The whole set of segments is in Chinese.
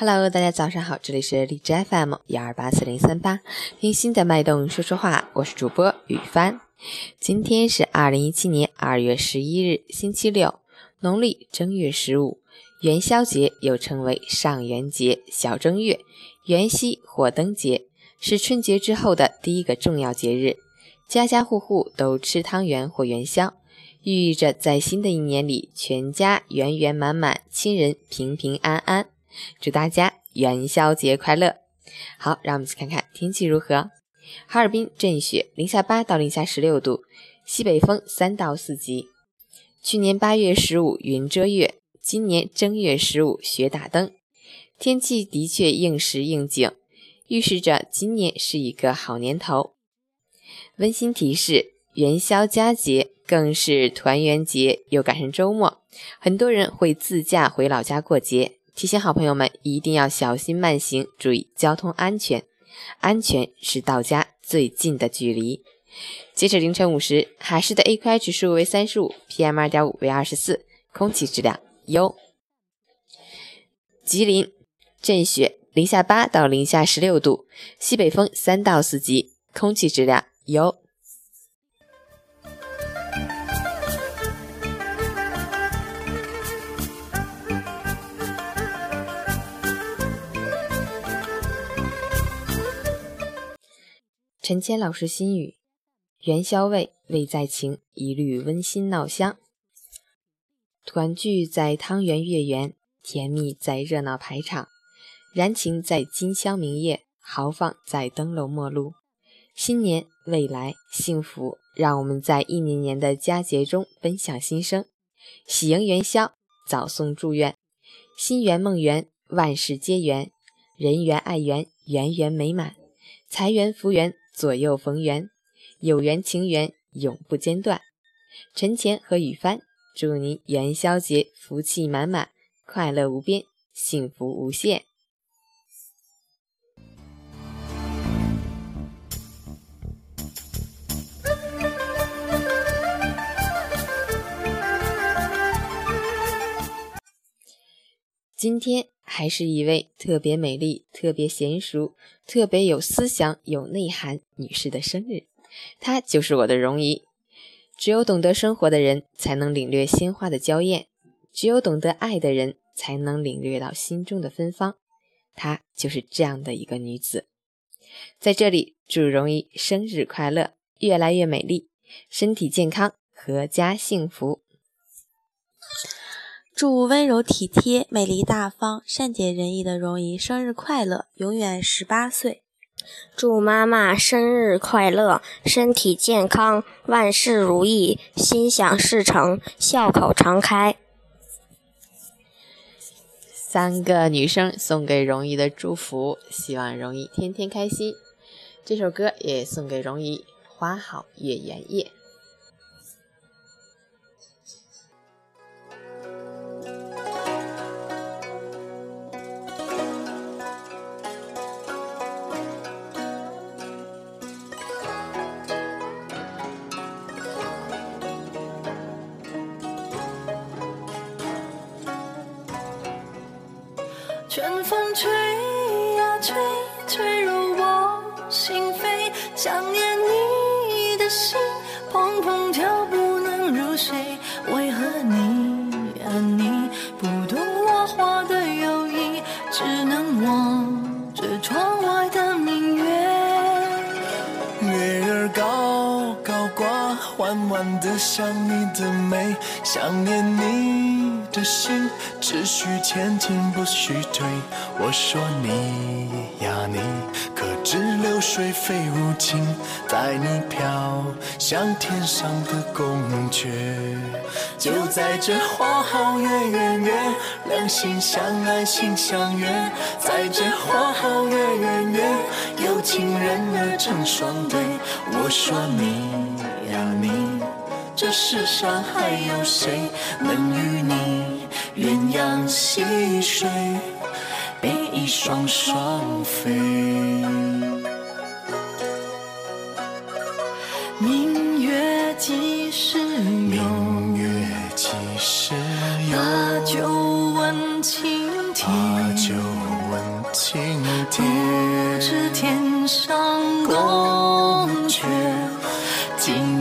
Hello，大家早上好，这里是荔枝 FM 幺二八四零三八，听心的脉动说说话，我是主播雨帆。今天是二零一七年二月十一日，星期六，农历正月十五，元宵节又称为上元节、小正月、元夕、火灯节，是春节之后的第一个重要节日，家家户户都吃汤圆或元宵，寓意着在新的一年里，全家圆圆满满，亲人平平安安。祝大家元宵节快乐！好，让我们去看看天气如何。哈尔滨阵雪，零下八到零下十六度，西北风三到四级。去年八月十五云遮月，今年正月十五雪打灯，天气的确应时应景，预示着今年是一个好年头。温馨提示：元宵佳节更是团圆节，又赶上周末，很多人会自驾回老家过节。提醒好朋友们一定要小心慢行，注意交通安全。安全是到家最近的距离。截止凌晨五时，海市的 AQI 指数为三十五，PM 二点五为二十四，空气质量优。吉林阵雪，零下八到零下十六度，西北风三到四级，空气质量优。陈谦老师心语：元宵味味在情，一律温馨闹香。团聚在汤圆月圆，甜蜜在热闹排场，燃情在金香明夜，豪放在灯笼陌路。新年未来幸福，让我们在一年年的佳节中分享心声，喜迎元宵，早送祝愿，心圆梦圆，万事皆圆，人缘爱缘，圆圆美满，财源福源。左右逢源，有缘情缘永不间断。陈前和雨帆祝您元宵节福气满满，快乐无边，幸福无限。今天还是一位特别美丽、特别娴熟、特别有思想、有内涵女士的生日，她就是我的容姨。只有懂得生活的人，才能领略鲜花的娇艳；只有懂得爱的人，才能领略到心中的芬芳。她就是这样的一个女子。在这里，祝容姨生日快乐，越来越美丽，身体健康，阖家幸福。祝温柔体贴、美丽大方、善解人意的容姨生日快乐，永远十八岁。祝妈妈生日快乐，身体健康，万事如意，心想事成，笑口常开。三个女生送给容姨的祝福，希望容姨天天开心。这首歌也送给容姨，花好月圆夜。春风吹呀吹，吹入我心扉。想念你的心砰砰跳，不能入睡。为何你呀你不懂我花的忧意，只能缓缓的想你的美，想念你。的心只需前进，不许退。我说你呀你，可知流水非无情，带你飘向天上的宫阙。就在这花好月圆夜，两心相爱心相悦。在这花好月圆夜，有情人儿成双对。我说你呀你。这世上还有谁能与你鸳鸯戏水，比翼双双飞？明月几时有？明月几时有？把酒问青天。把酒问青天不。知天上宫阙，今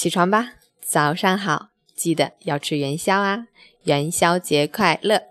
起床吧，早上好，记得要吃元宵啊！元宵节快乐！